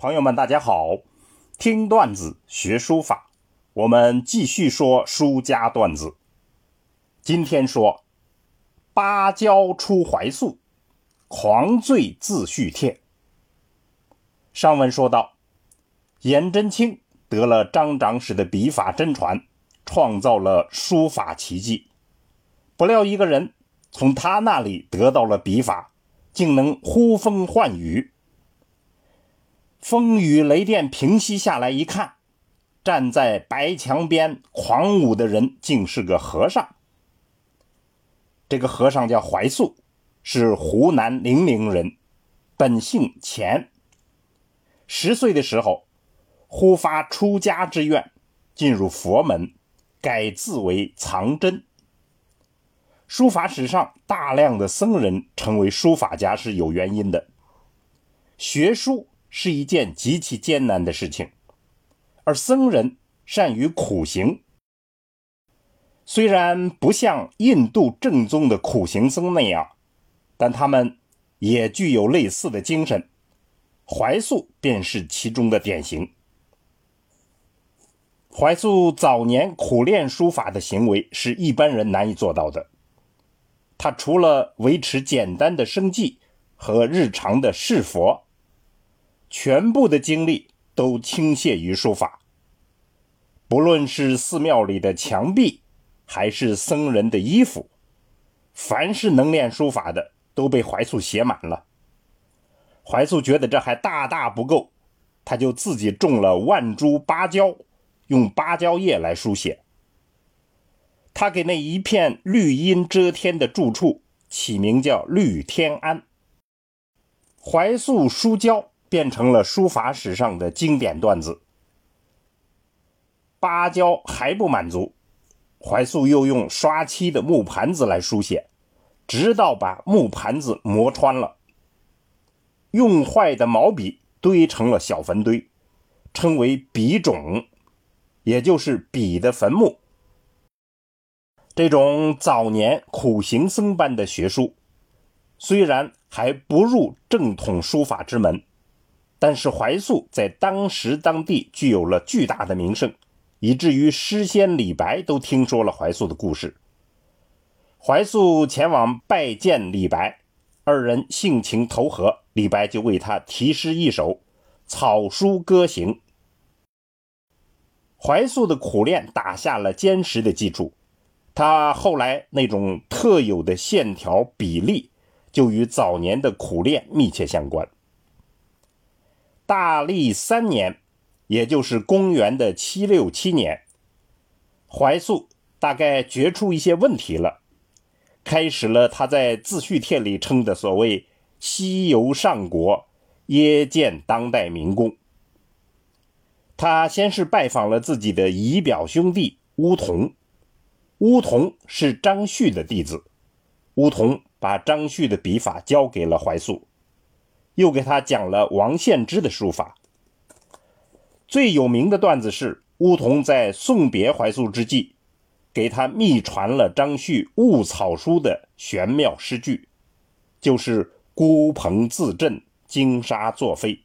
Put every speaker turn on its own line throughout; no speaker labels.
朋友们，大家好！听段子学书法，我们继续说书家段子。今天说芭蕉出怀素，狂醉自叙帖。上文说到，颜真卿得了张长史的笔法真传，创造了书法奇迹。不料一个人从他那里得到了笔法，竟能呼风唤雨。风雨雷电平息下来，一看，站在白墙边狂舞的人竟是个和尚。这个和尚叫怀素，是湖南零陵人，本姓钱。十岁的时候，忽发出家之愿，进入佛门，改字为藏真。书法史上大量的僧人成为书法家是有原因的，学书。是一件极其艰难的事情，而僧人善于苦行。虽然不像印度正宗的苦行僧那样，但他们也具有类似的精神。怀素便是其中的典型。怀素早年苦练书法的行为是一般人难以做到的。他除了维持简单的生计和日常的侍佛。全部的精力都倾泻于书法，不论是寺庙里的墙壁，还是僧人的衣服，凡是能练书法的，都被怀素写满了。怀素觉得这还大大不够，他就自己种了万株芭蕉，用芭蕉叶来书写。他给那一片绿荫遮天的住处起名叫绿天安。怀素书胶。变成了书法史上的经典段子。芭蕉还不满足，怀素又用刷漆的木盘子来书写，直到把木盘子磨穿了。用坏的毛笔堆成了小坟堆，称为笔冢，也就是笔的坟墓。这种早年苦行僧般的学书，虽然还不入正统书法之门。但是怀素在当时当地具有了巨大的名声，以至于诗仙李白都听说了怀素的故事。怀素前往拜见李白，二人性情投合，李白就为他题诗一首，草书歌行。怀素的苦练打下了坚实的基础，他后来那种特有的线条比例，就与早年的苦练密切相关。大历三年，也就是公元的七六七年，怀素大概觉出一些问题了，开始了他在自叙帖里称的所谓“西游上国，耶见当代民工”。他先是拜访了自己的姨表兄弟乌童，乌童是张旭的弟子，乌童把张旭的笔法交给了怀素。又给他讲了王献之的书法。最有名的段子是乌童在送别怀素之际，给他密传了张旭误草书的玄妙诗句，就是“孤蓬自振，金沙作飞”。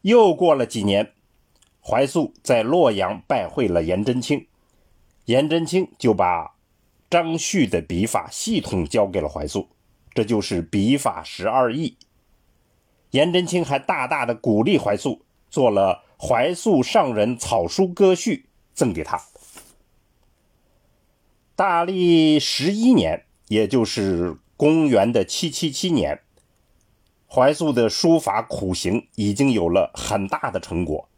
又过了几年，怀素在洛阳拜会了颜真卿，颜真卿就把张旭的笔法系统交给了怀素。这就是笔法十二意。颜真卿还大大的鼓励怀素，做了《怀素上人草书歌序》赠给他。大历十一年，也就是公元的七七七年，怀素的书法苦行已经有了很大的成果。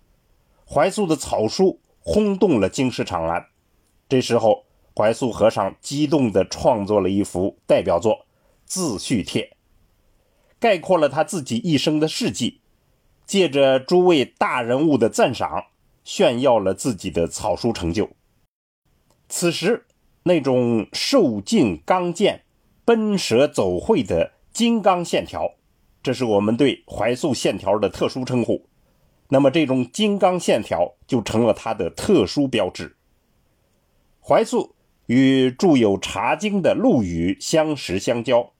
怀素的草书轰动了京师长安。这时候，怀素和尚激动地创作了一幅代表作。自序帖概括了他自己一生的事迹，借着诸位大人物的赞赏，炫耀了自己的草书成就。此时，那种瘦劲刚健、奔蛇走会的金刚线条，这是我们对怀素线条的特殊称呼。那么，这种金刚线条就成了他的特殊标志。怀素与著有《茶经》的陆羽相识相交。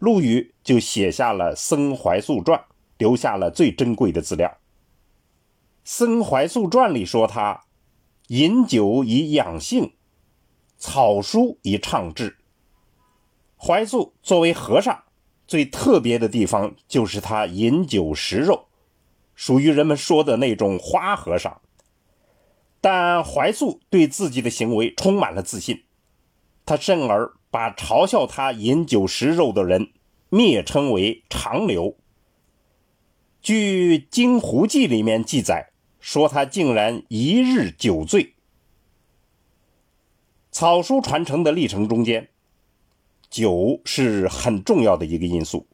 陆羽就写下了《僧怀素传》，留下了最珍贵的资料。《僧怀素传》里说他饮酒以养性，草书以畅志。怀素作为和尚，最特别的地方就是他饮酒食肉，属于人们说的那种花和尚。但怀素对自己的行为充满了自信，他甚而把嘲笑他饮酒食肉的人蔑称为长流。据《金湖记》里面记载，说他竟然一日酒醉。草书传承的历程中间，酒是很重要的一个因素。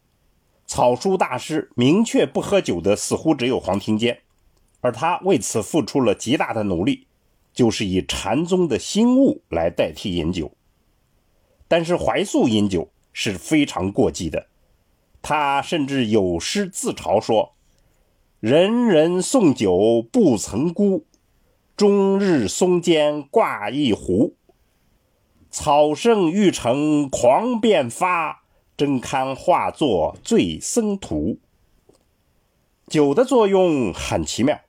草书大师明确不喝酒的，似乎只有黄庭坚。而他为此付出了极大的努力，就是以禅宗的心悟来代替饮酒。但是怀素饮酒是非常过激的，他甚至有诗自嘲说：“人人送酒不曾辜，终日松间挂一壶。草圣欲成狂便发，真堪化作醉僧徒。”酒的作用很奇妙。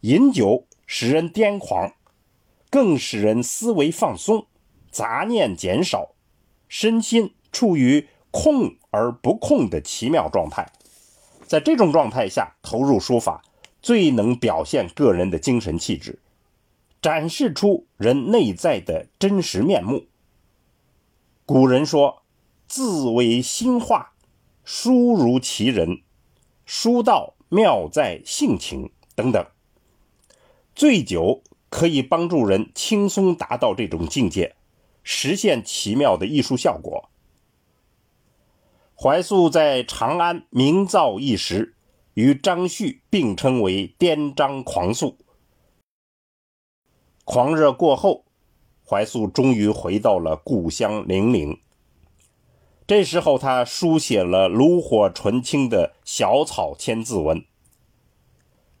饮酒使人癫狂，更使人思维放松，杂念减少，身心处于空而不空的奇妙状态。在这种状态下投入书法，最能表现个人的精神气质，展示出人内在的真实面目。古人说：“字为心画，书如其人。书道妙在性情。”等等。醉酒可以帮助人轻松达到这种境界，实现奇妙的艺术效果。怀素在长安名噪一时，与张旭并称为“颠张狂素”。狂热过后，怀素终于回到了故乡零陵。这时候，他书写了炉火纯青的小草千字文：“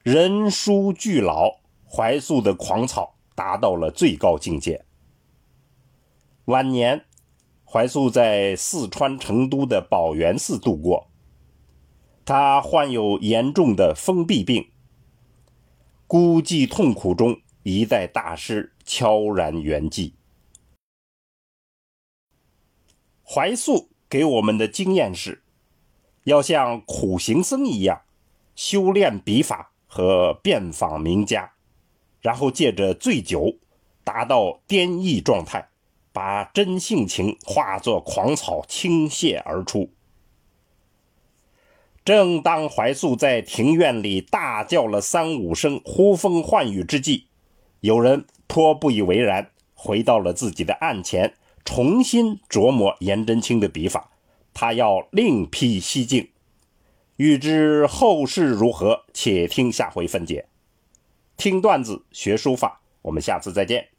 人书俱老。”怀素的狂草达到了最高境界。晚年，怀素在四川成都的宝源寺度过。他患有严重的封闭病，孤寂痛苦中，一代大师悄然圆寂。怀素给我们的经验是，要像苦行僧一样，修炼笔法和遍访名家。然后借着醉酒，达到癫痫状态，把真性情化作狂草倾泻而出。正当怀素在庭院里大叫了三五声，呼风唤雨之际，有人颇不以为然，回到了自己的案前，重新琢磨颜真卿的笔法，他要另辟蹊径。欲知后事如何，且听下回分解。听段子学书法，我们下次再见。